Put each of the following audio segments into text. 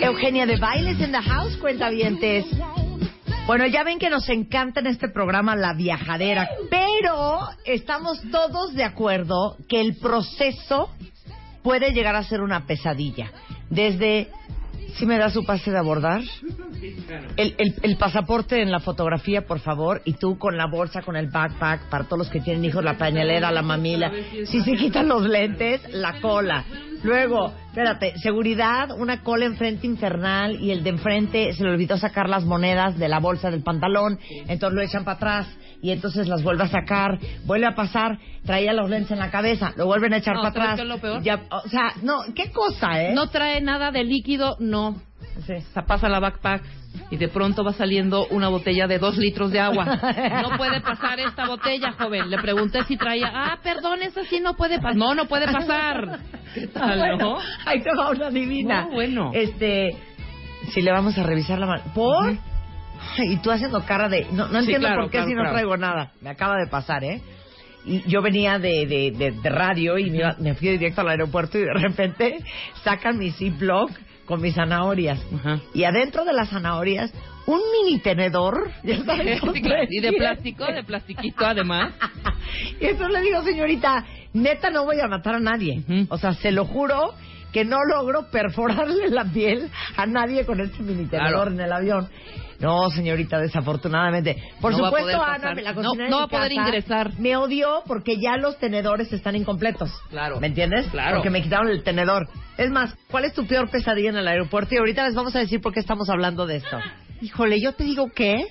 Eugenia de Bailes en the House, cuentavientes. Bueno, ya ven que nos encanta en este programa la viajadera, pero estamos todos de acuerdo que el proceso puede llegar a ser una pesadilla. Desde, si me da su pase de abordar? El, el, el pasaporte en la fotografía, por favor, y tú con la bolsa, con el backpack, para todos los que tienen hijos, la pañalera, la mamila. Si se quitan los lentes, la cola. Luego, espérate, seguridad, una cola enfrente infernal y el de enfrente se le olvidó sacar las monedas de la bolsa del pantalón, entonces lo echan para atrás y entonces las vuelve a sacar, vuelve a pasar, traía los lentes en la cabeza, lo vuelven a echar No, para ¿sabes atrás. es lo peor? Ya, o sea, no, qué cosa, ¿eh? No trae nada de líquido, no. Sí. Se pasa la backpack y de pronto va saliendo una botella de dos litros de agua. No puede pasar esta botella, joven. Le pregunté si traía. Ah, perdón, esa sí no puede pasar. No, no puede pasar. ¿Qué tal, Bueno, no? ahí te va una divina. No, bueno. Este, si le vamos a revisar la mano. ¿Por? Y tú haciendo cara de... No, no Sí, entiendo claro, por qué claro, si no claro. traigo nada. Me acaba de pasar, ¿eh? Y yo venía de, de, de, de radio y me, me fui directo al aeropuerto y de repente sacan mi Ziploc con mis zanahorias. Ajá. Y adentro de las zanahorias, un mini tenedor. ya sabes. Y de plástico, de plastiquito además. y entonces le digo, señorita, neta no voy a matar a nadie. O sea, se lo juro que no logro perforarle la piel a nadie con este mini tenedor Claro. en el avión. No, señorita, desafortunadamente. Por No supuesto, Ana, pasar. la No- no va a poder casa, ingresar. Me odió porque ya los tenedores están incompletos. Claro. ¿Me entiendes? Claro. Porque me quitaron el tenedor. Es más, ¿cuál es tu peor pesadilla en el aeropuerto? Y ahorita les vamos a decir por qué estamos hablando de esto. Híjole, yo te digo que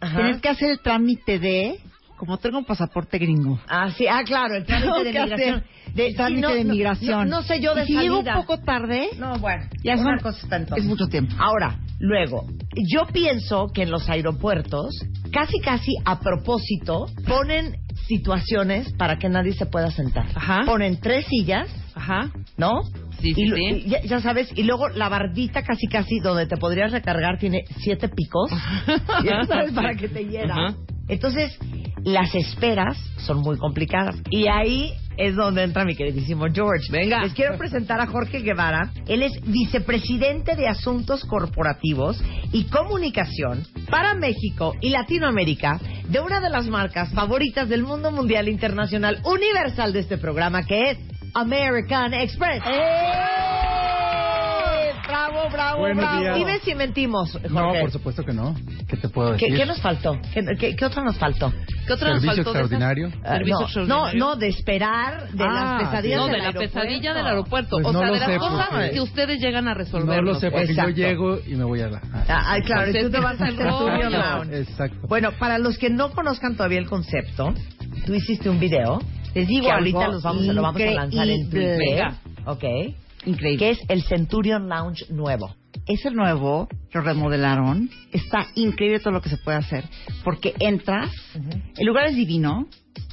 Ajá. tienes que hacer el trámite de, como tengo un pasaporte gringo. Ah, sí, ah, claro, el trámite de migración. De, el trámite no, de migración. No, no sé yo de si llego un poco tarde, No, bueno, ya una son- es mucho tiempo. Ahora, luego, yo pienso que en los aeropuertos, casi casi a propósito, ponen situaciones para que nadie se pueda sentar. Ajá. Ponen tres sillas, Ajá. ¿no? Sí, sí, y, sí. ya sabes, y luego la bardita casi casi donde te podrías recargar tiene siete picos. ya sabes, para que te hiera. Ajá. Entonces, las esperas son muy complicadas. Y ahí es donde entra mi queridísimo George. Venga. Les quiero presentar a Jorge Guevara. Él es vicepresidente de Asuntos Corporativos y Comunicación para México y Latinoamérica de una de las marcas favoritas del mundo mundial internacional universal de este programa que es American Express. ¡Eh! Bravo, bravo, Buenos bravo. días. Dime si mentimos, Jorge. No, por supuesto que no. ¿Qué te puedo ¿Qué, decir? qué nos faltó? ¿Qué, qué, qué otro nos faltó? ¿Qué otra nos Servicio faltó de esas? extraordinario. Ah, Servicio no, no, extraordinario. no, de esperar de Ah, las pesadillas no, del de la aeropuerto. pesadilla del aeropuerto. Pues o no sea, lo de las sé, cosas porque- que ustedes llegan a resolver. No lo sé, porque Exacto. yo llego y me voy a la... ah, Ah, ay, claro, y tú te vas al rollo. Exacto. Bueno, para los que no conozcan todavía el concepto, tú hiciste un video. Les digo ahorita los vamos, lo vamos a lanzar en. Twitter. Ok. Increíble. Que es el Centurion Lounge nuevo. Es el nuevo, lo remodelaron. Está increíble todo lo que se puede hacer. Porque entras, el lugar es divino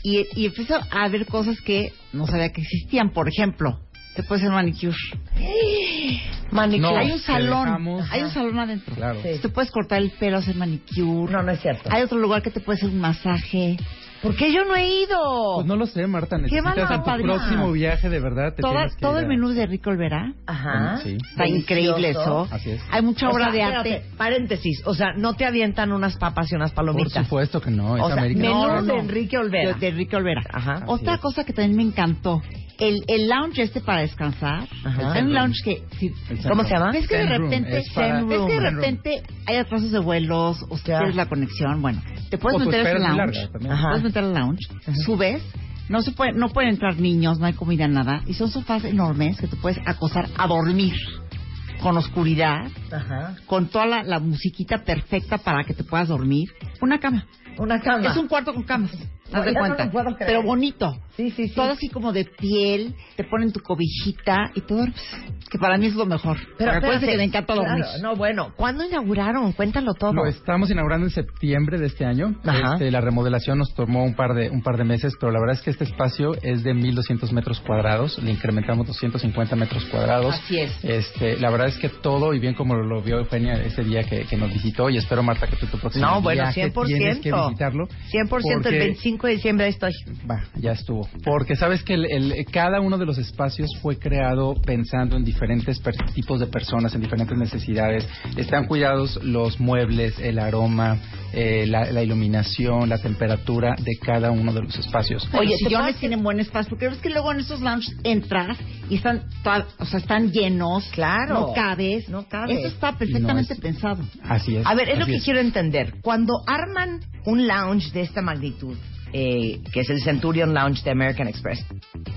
y, y empiezas a ver cosas que no sabía que existían. Por ejemplo, te puedes hacer manicure. Manicure. No, hay un salón, dejamos- hay un salón adentro. Claro. Sí. Te puedes cortar el pelo, hacer manicure. No, no es cierto. Hay otro lugar que te puede hacer un masaje. ¿Por qué yo no he ido? Pues no lo sé, Marta. Qué Necesitas mala en tu próximo viaje, de verdad, te Toda- que todo ir el a- menú de Rico Olvera. Ajá. Sí. Está Delicioso. increíble eso. Así es. Hay mucha O obra sea, de espérate, arte. Paréntesis, o sea, no te avientan unas papas y unas Por palomitas. supuesto que no, es O sea, América. menú No, no, de. Enrique Olvera. De, de Enrique Olvera. Ajá. Así Otra es. cosa que también me encantó. El, el lounge este para descansar. Ajá. Hay un lounge que... si- ¿Cómo se llama? ¿Ves que de repente, es para- ves que de repente hay atrasos de vuelos, o quieres la conexión? Bueno, te puedes O meter a ese espera es muy lounge. larga también. Ajá. Puedes meter al lounge, subes, no se puede, no pueden entrar niños, no hay comida, nada, y son sofás enormes que te puedes acostar a dormir con oscuridad, Ajá. con toda la, la musiquita perfecta para que te puedas dormir. Una cama. Una cama. Es un cuarto con camas. haz de no cuenta. lo puedo creer. pero bonito. Sí, sí, sí. Todo así como de piel, te ponen tu cobijita y todo, pues, que para mí es lo mejor. Pero acuérdense que me encanta dormir. claro, no, bueno, ¿cuándo inauguraron? Cuéntalo todo. Lo estamos inaugurando en septiembre de este año. Ajá. Este, la remodelación nos tomó un par de un par de meses, pero la verdad es que este espacio es de 1.200 metros cuadrados. Le incrementamos 250 metros cuadrados. Así es. Este, la verdad es que todo y bien como lo vio Eugenia ese día que, que nos visitó y espero Marta que tú tu próximo No, bueno, viaje 100%. tienes que visitarlo. 100% el porque- 25 de diciembre ahí estoy. Va, ya estuvo. Porque sabes que el- el- cada uno de los espacios fue creado pensando en diferentes per- tipos de personas, en diferentes necesidades. Están cuidados los muebles, el aroma, eh, la, la iluminación, la temperatura de cada uno de los espacios. Oye, Oye, los ¿te sillones tienen buen espacio, porque ves que luego en esos lounges entras y están, toda- o sea, están llenos. Claro. No cabes. No cabes. Eso está perfectamente No es- pensado. Así es. A ver, es lo que quiero entender. Cuando arman un lounge de esta magnitud, eh, que es el Centurion Lounge de American Express,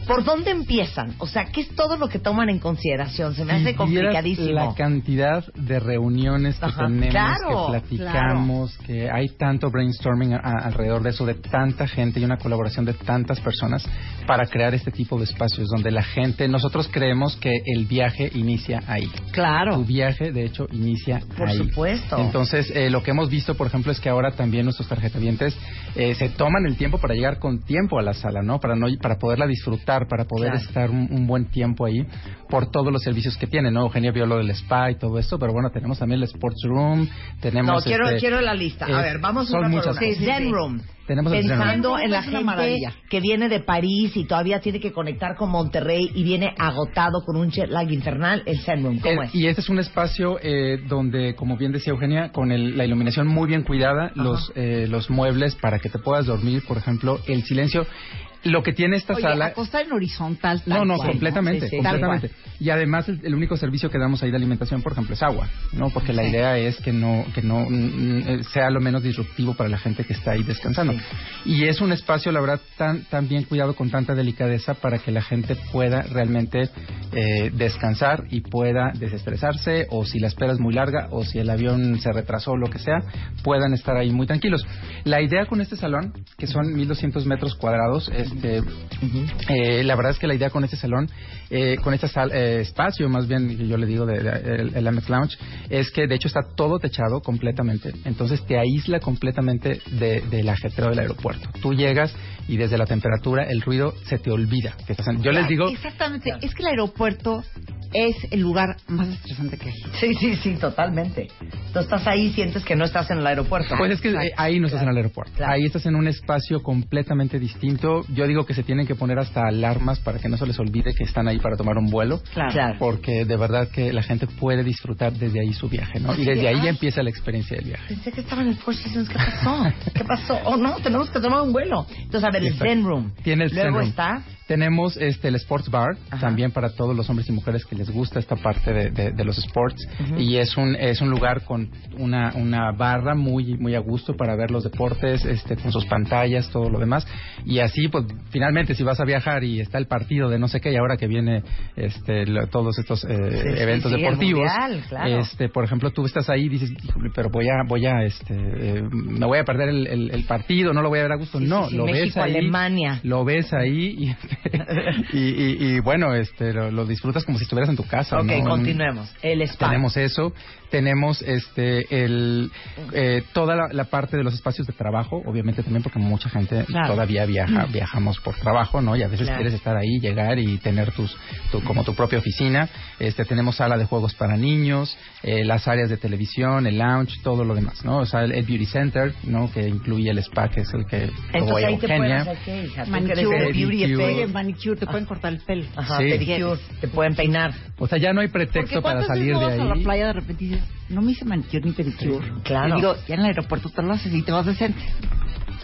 ¿por dónde empiezan? O sea, ¿qué es todo lo que toman en consideración? Se me hace complicadísimo. La cantidad de reuniones que Ajá. tenemos, Claro, que platicamos, que hay tanto brainstorming a- a- alrededor de eso, de tanta gente y una colaboración de tantas personas para crear este tipo de espacios donde la gente, nosotros creemos que el viaje inicia ahí. Claro. Tu viaje, de hecho, inicia Por ahí. supuesto. Entonces, eh, lo que hemos visto, por ejemplo, es que ahora también nuestros tarjetavientes eh, se toman el tiempo para llegar con tiempo a la sala, ¿no? Para no para poderla disfrutar, para poder Claro. estar un, un buen tiempo ahí por todos los servicios que tiene, ¿no? Eugenia vio lo del spa y todo esto, pero bueno, tenemos también el sports room, tenemos No, quiero, este, quiero la lista. A ver, vamos son una por una. cosas. Zen Room. Tenemos el. Pensando en la gente maravilla. que viene de París y todavía tiene que conectar con Monterrey y viene agotado con un jet lag infernal, el Zen Room. ¿Cómo Eh, es? Y este es un espacio eh, donde, como bien decía Eugenia, con el- la iluminación muy bien cuidada, los, eh, los muebles para que te puedas dormir, por ejemplo, el silencio. Lo que tiene esta Oye, sala... acostar en horizontal. No, no, cual, completamente, Sí, sí, completamente. Y además el, el único servicio que damos ahí de alimentación, por ejemplo, es agua, ¿no? Porque la idea es que no que no mm, eh, sea lo menos disruptivo para la gente que está ahí descansando. Y es un espacio, la verdad, tan tan bien cuidado con tanta delicadeza para que la gente pueda realmente eh, descansar y pueda desestresarse o si la espera es muy larga o si el avión se retrasó o lo que sea, puedan estar ahí muy tranquilos. La idea con este salón, que son 1200 metros cuadrados, este eh, la verdad es que la idea con este salón, eh, con este sal- eh, espacio, más bien yo le digo de, de- el, el Amex Lounge, es que de hecho está todo techado completamente. Entonces te aísla completamente de- del ajetreo del aeropuerto. Tú llegas y desde la temperatura, el ruido se te olvida. yo les digo, Exactamente. Es que el aeropuerto es el lugar más estresante que hay. Sí, sí, sí, totalmente. Tú estás ahí y sientes que no estás en el aeropuerto. Pues es que eh, ahí no estás en el aeropuerto. Claro. Ahí estás en un espacio completamente distinto. Yo digo que se tienen que poner hasta alarmas para que no se les olvide que están ahí para tomar un vuelo. Claro. Porque de verdad que la gente puede disfrutar desde ahí su viaje, ¿no? Y desde de, ahí ya empieza la experiencia del viaje. Pensé que estaba en el Four Seasons. ¿Qué pasó? ¿Qué pasó? Oh, no, tenemos que tomar un vuelo. Entonces, a ver, el Exacto. Zen Room. Tiene el Luego Zen Room. está... Tenemos este el Sports Bar, Ajá. también para todos los hombres y mujeres que les gusta esta parte de, de- de los sports. Y es un es un lugar con una, una barra muy muy a gusto para ver los deportes, este con sus pantallas, todo lo demás. Y así, pues, finalmente, si vas a viajar y está el partido de no sé qué, y ahora que viene este lo- todos estos eh, sí, eventos sí, deportivos, Mundial, claro. este por ejemplo, tú estás ahí y dices, "Híjole, pero voy a, voy a, este, eh, me voy a perder el, el- el partido, no lo voy a ver a gusto. No, lo ves ahí. Alemania. Lo ves ahí y, y, y- y, bueno, este, lo, lo disfrutas como si estuvieras en tu casa. Ok, ¿no? continuemos. El spa. Tenemos eso, tenemos este el eh, toda la, la parte de los espacios de trabajo, obviamente también porque mucha gente Claro. todavía viaja, viajamos por trabajo, ¿no? Y a veces Claro. quieres estar ahí, llegar y tener tus tu, como tu propia oficina. Este tenemos sala de juegos para niños, eh, las áreas de televisión, el lounge, todo lo demás, ¿no? O sea, el, el beauty center, ¿no? Que incluye el spa, que es el que Entonces voy a ahí te pueden Eugenia. hacer qué, hija. Manicure, beauty te pueden cortar el pelo. Ajá, Sí. pedicure. Te pueden peinar. O sea, ya no hay pretexto para ¿cuántas salir de vas a la ahí. playa de repente y dices, no me hice manicure ni pedicure? claro. Y digo, ya en el aeropuerto te lo haces y te vas decente.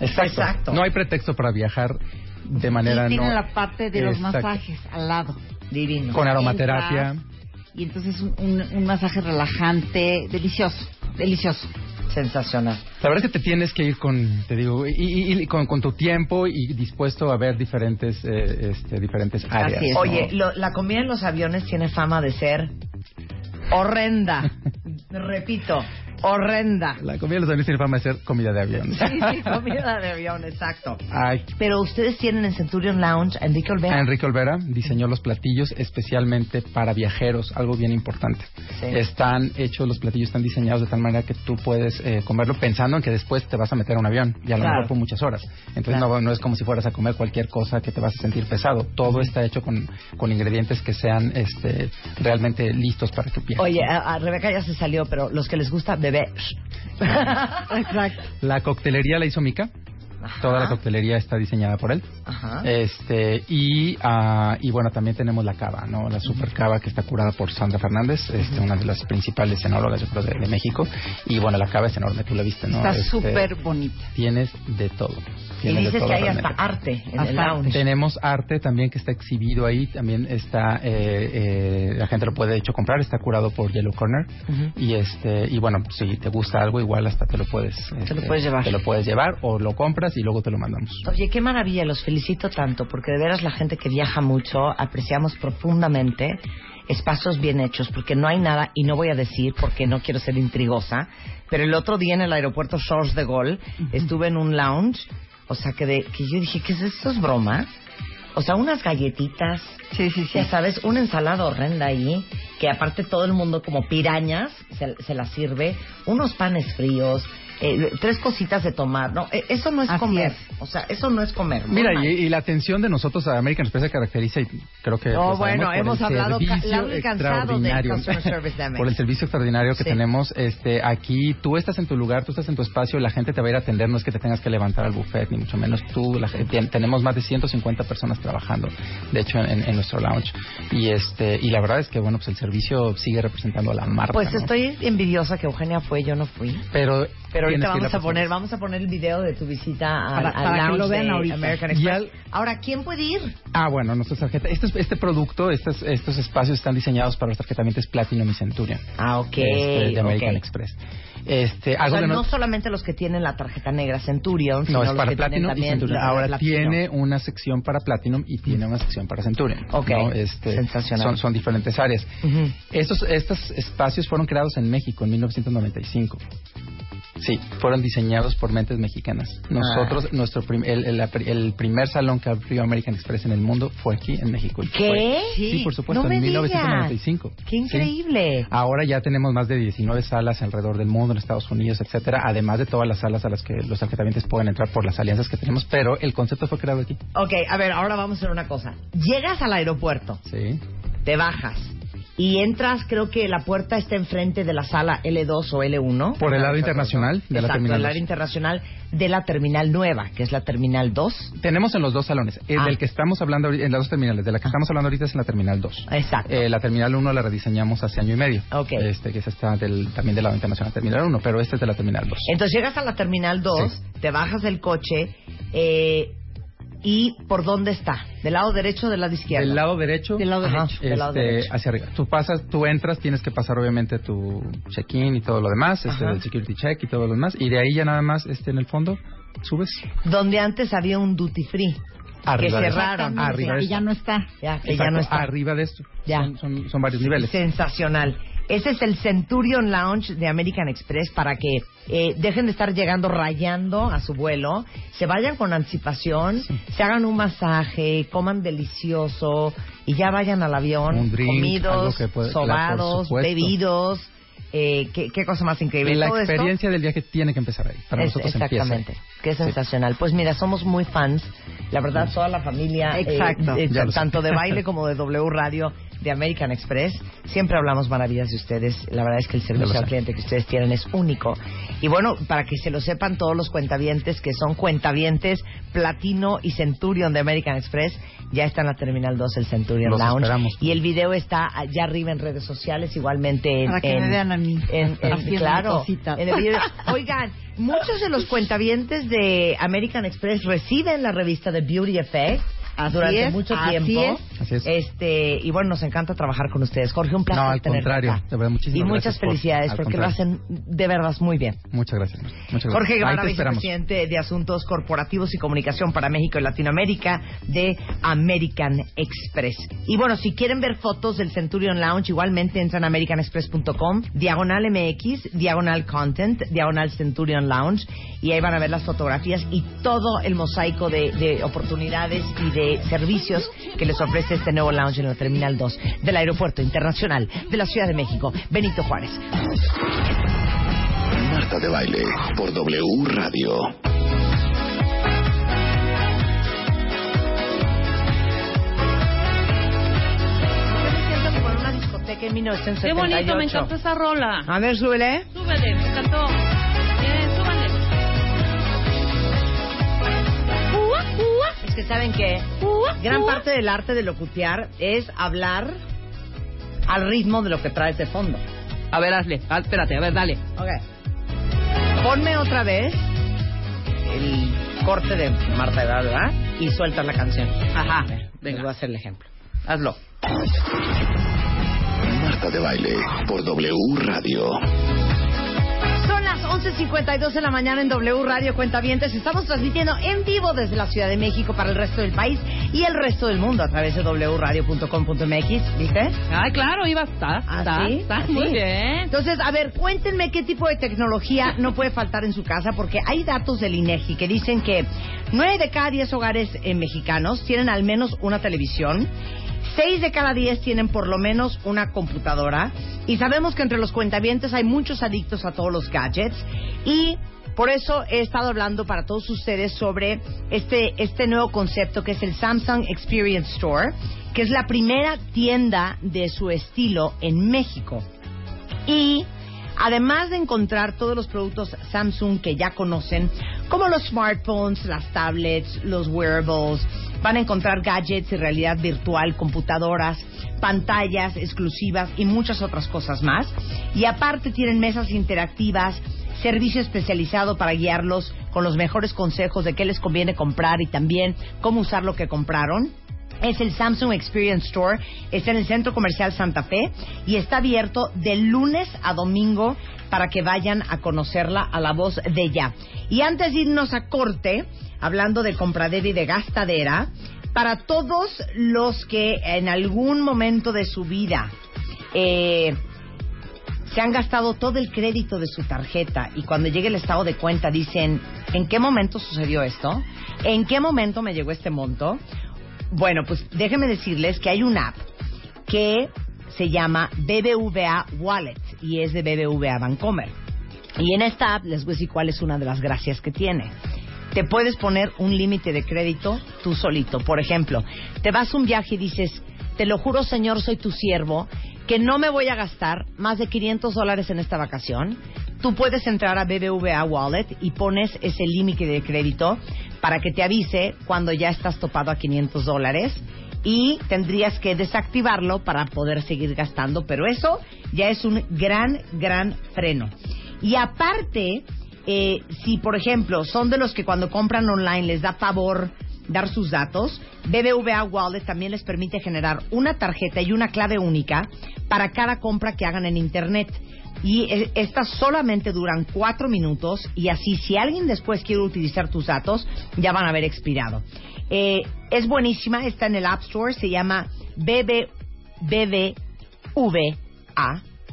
Exacto. Exacto. No hay pretexto para viajar de manera y tienen no la parte de los masajes al lado. Divino. con aromaterapia. Entras, Y entonces un, un, un masaje relajante, delicioso, delicioso. Sensacional. La verdad es que te tienes que ir con, te digo, y, y- y con, con tu tiempo y dispuesto a ver diferentes, eh, este, diferentes áreas. Así es. ¿no? Oye, lo- la comida en los aviones tiene fama de ser horrenda. Repito, horrenda. La comida de los aviones tiene fama de ser comida de avión. Sí, sí, comida de avión, exacto. Ay, Pero ustedes tienen en Centurion Lounge a Enrique Olvera. Enrique Olvera diseñó los platillos especialmente para viajeros, algo bien importante. Sí. Están hechos, los platillos están diseñados de tal manera que tú puedes eh, comerlo pensando en que después te vas a meter a un avión y a lo Claro. mejor por muchas horas. Entonces Claro. no, no es como si fueras a comer cualquier cosa que te vas a sentir pesado. Todo está hecho con, con ingredientes que sean este, realmente listos para que viajes. Oye, a, a Rebeca ya se salió, pero los que les gusta beber. Exacto. La coctelería la hizo Mika. Ajá. Toda la coctelería está diseñada por él. Ajá. Este y ah, y bueno también tenemos la cava, no la super cava que está curada por Sandra Fernández, este, una de las principales enólogas yo creo de, de México y bueno la cava es enorme, tú la viste, ¿no? Está Este, súper bonita. Tienes de todo. y de dices todo que hay hasta arte en el Hasta lounge. Tenemos arte también que está exhibido ahí, también está, eh, eh, la gente lo puede de hecho comprar, está curado por Yellow Corner y este y bueno si te gusta algo igual hasta te lo puedes, lo este, puedes llevar. te lo puedes llevar o lo compras y luego te lo mandamos. Oye, qué maravilla, los felicito tanto, porque de veras la gente que viaja mucho apreciamos profundamente espacios bien hechos, porque no hay nada, y no voy a decir porque no quiero ser intrigosa, pero el otro día en el aeropuerto Charles de Gaulle estuve en un lounge, o sea, que, de, que yo dije, ¿qué es esto? ¿Es broma? O sea, unas galletitas, Sí, sí, sí. ya sabes, una ensalada horrenda ahí, que aparte todo el mundo como pirañas se, se la sirve, unos panes fríos, eh, tres cositas de tomar, ¿no? Eh, Eso no es Así comer, es. o sea, eso no es comer. Mira, y, y la atención de nosotros a American Express se caracteriza y creo que... No, bueno, hemos hablado largo y cansado del extraordinario. customer service por el servicio extraordinario que Sí. tenemos. este Aquí tú estás en tu lugar, tú estás en tu espacio, la gente te va a ir a atender, no es que te tengas que levantar al buffet, ni mucho menos tú. La, gente- tenemos más de 150 personas trabajando, de hecho, en, en nuestro lounge. Y este y la verdad es que, bueno, pues el servicio sigue representando a la marca. Pues ¿no? estoy envidiosa que Eugenia fue, yo no fui. Pero, Pero ahorita que vamos a poner, vamos a poner el video de tu visita al, Para- al para que lounge lo vean ahorita. American Y Express. al- Ahora, ¿quién puede ir? Ah, bueno, nuestra tarjeta. Este, es- este producto, estos, estos espacios están diseñados para los tarjetamientos Platinum y Centurion. Ah, ok. este, de American ok. Express. Este, O sea, de no no, solamente los que tienen la tarjeta negra Centurion, sino no, es los para que tienen Platinum y también Centurion. Ahora Platinum. tiene una sección para Platinum y tiene una sección para Centurion. Ok, ¿no? Este, sensacional. Son, son diferentes áreas. Ujú. Estos, estos espacios fueron creados en México en 1995. Sí, fueron diseñados por mentes mexicanas. Nosotros, nuestro prim- el, el- el primer salón que abrió American Express en el mundo fue aquí en México. ¿Qué? fue- sí, por supuesto, No en digas. 1995. ¡Qué Sí. increíble! Ahora ya tenemos más de 19 salas alrededor del mundo, en Estados Unidos, etcétera, además de todas las salas a las que los tarjetamientos pueden entrar por las alianzas que tenemos, pero el concepto fue creado aquí. Ok, a ver, ahora vamos a hacer una cosa. Llegas al aeropuerto, Sí. te bajas y entras, creo que la puerta está enfrente de la sala L2 o L1. Por el lado Ah, internacional de la Exacto, terminal el 2. área internacional de la terminal nueva, que es la terminal 2. Tenemos en los dos salones. El Ah. del que estamos hablando ahorita, en las dos terminales, de la que estamos hablando ahorita es en la terminal 2. Exacto. Eh, la terminal 1 la rediseñamos hace año y medio. Ok. Este, que es esta del, también del lado internacional, terminal 1, pero este es de la terminal 2. Entonces llegas a la terminal 2, Sí. te bajas del coche eh, y ¿por dónde está? ¿Del lado derecho o del lado izquierdo? Del lado derecho. Del lado derecho. del lado este, derecho. hacia arriba. Tú pasas, tú entras, tienes que pasar obviamente tu check-in y todo lo demás, este, el security check y todo lo demás, y de ahí ya nada más, este, en el fondo, subes. Donde antes había un duty free. Arriba que cerraron. Arriba de y ya no está. Ya, que ya Exacto, no está. Arriba de esto. Ya. Son, son, son varios niveles. Sensacional. Ese es el Centurion Lounge de American Express para que eh, dejen de estar llegando rayando a su vuelo, se vayan con anticipación, se hagan un masaje, coman delicioso y ya vayan al avión drink, comidos, puede- sobados, bebidos. Eh, ¿qué, qué cosa más increíble. La Todo esto experiencia del viaje tiene que empezar ahí. Para es- nosotros empieza ahí. exactamente. Qué sensacional. Pues mira, somos muy fans. La verdad, toda la familia, eh, Exacto. eh, tanto de baile como de W Radio, de American Express, siempre hablamos maravillas de ustedes. La verdad es que el servicio al cliente que ustedes tienen es único. Y bueno, para que se lo sepan todos los cuentavientes, que son cuentavientes Platino y Centurion de American Express, ya está en la Terminal 2 el Centurion Los Lounge. esperamos. Y el video está allá arriba en redes sociales, igualmente en... Para que en- en- claro, en el. Oigan, muchos de los cuentavientes de American Express reciben la revista de Beauty Effect Así durante es, mucho así tiempo. es. Así es. Este, y bueno, nos encanta trabajar con ustedes. Jorge, un placer No, al contrario, acá. de verdad, muchísimas Y muchas por- felicidades porque lo hacen de verdad muy bien. Muchas gracias. Muchas gracias. Jorge Guevara, vicepresidente de Asuntos Corporativos y Comunicación para México y Latinoamérica de American Express. Y bueno, si quieren ver fotos del Centurion Lounge, igualmente entran a americanexpress.com, diagonal MX, diagonal Content, diagonal Centurion Lounge, y ahí van a ver las fotografías y todo el mosaico de, de oportunidades y de servicios que les ofrece este nuevo lounge en la Terminal 2 del Aeropuerto Internacional de la Ciudad de México, Benito Juárez. Marta de Baile por W Radio. Yo me siento como en una discoteca en 1978. Qué bonito, me encantó esa rola. A ver, súbele. Súbele, me encantó. Saben que gran parte del arte de locutear es hablar al ritmo de lo que traes de fondo. A ver, hazle. Ah, espérate, a ver, dale. Ok. Ponme otra vez el corte de Marta Edad, ¿verdad? Y suelta la canción. Ajá. A ver, les Venga. voy a hacer el ejemplo. Hazlo. Marta de Baile por W Radio. Son las 11.52 de la mañana en W Radio Cuentavientes. Estamos transmitiendo en vivo desde la Ciudad de México para el resto del país y el resto del mundo a través de wradio.com.mx. ¿Viste? Ay, claro, iba. Está, está, ¿Así? está. ¿Así? Muy bien. Entonces, a ver, cuéntenme qué tipo de tecnología no puede faltar en su casa, porque hay datos del INEGI que dicen que 9 de cada 10 hogares eh, mexicanos tienen al menos una televisión. 6 de cada 10 tienen por lo menos una computadora y sabemos que entre los cuentavientes hay muchos adictos a todos los gadgets y por eso he estado hablando para todos ustedes sobre este, este nuevo concepto que es el Samsung Experience Store, que es la primera tienda de su estilo en México. Y además de encontrar todos los productos Samsung que ya conocen, como los smartphones, las tablets, los wearables, van a encontrar gadgets y realidad virtual, computadoras, pantallas exclusivas y muchas otras cosas más. Y aparte tienen mesas interactivas, servicio especializado para guiarlos con los mejores consejos de qué les conviene comprar y también cómo usar lo que compraron es el Samsung Experience Store. Está en el Centro Comercial Santa Fe y está abierto de lunes a domingo para que vayan a conocerla a la voz de ya. Y antes de irnos a corte, hablando de compradera y de gastadera, para todos los que en algún momento de su vida eh, se han gastado todo el crédito de su tarjeta y cuando llegue el estado de cuenta dicen, ¿en qué momento sucedió esto? ¿En qué momento me llegó este monto? Bueno, pues déjenme decirles que hay una app que se llama BBVA Wallet y es de BBVA Bancomer. Y en esta app les voy a decir cuál es una de las gracias que tiene. Te puedes poner un límite de crédito tú solito. Por ejemplo, te vas a un viaje y dices, te lo juro Señor, soy tu siervo, que no me voy a gastar más de 500 dólares en esta vacación. Tú puedes entrar a BBVA Wallet y pones ese límite de crédito para que te avise cuando ya estás topado a 500 dólares y tendrías que desactivarlo para poder seguir gastando, pero eso ya es un gran, gran freno. Y aparte, eh, si por ejemplo son de los que cuando compran online les da favor dar sus datos, BBVA Wallet también les permite generar una tarjeta y una clave única para cada compra que hagan en Internet. Y eh, estas solamente duran cuatro minutos y así si alguien después quiere utilizar tus datos ya van a haber expirado. Eh, es buenísima, está en el App Store, se llama BB, BBVA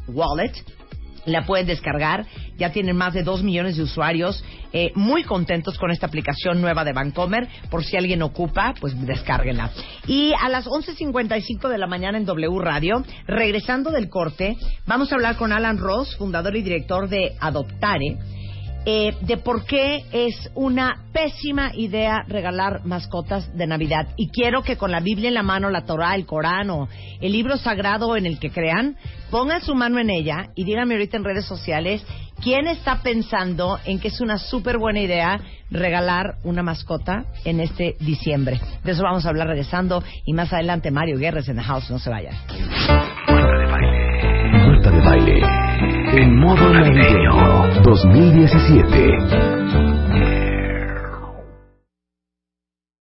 Wallet la pueden descargar. Ya tienen más de 2 millones de usuarios eh, muy contentos con esta aplicación nueva de Bancomer. Por si alguien ocupa, pues descárguenla. Y a las 11.55 de la mañana en W Radio, regresando del corte, vamos a hablar con Alan Ross, fundador y director de Adoptare. Eh, de por qué es una pésima idea regalar mascotas de Navidad. Y quiero que con la Biblia en la mano, la Torah, el Corán o el libro sagrado en el que crean, pongan su mano en ella y díganme ahorita en redes sociales quién está pensando en que es una súper buena idea regalar una mascota en este diciembre. De eso vamos a hablar regresando y más adelante Mario Guerres en The House, no se vayan. Marta de Baile. En modo navideño 2017.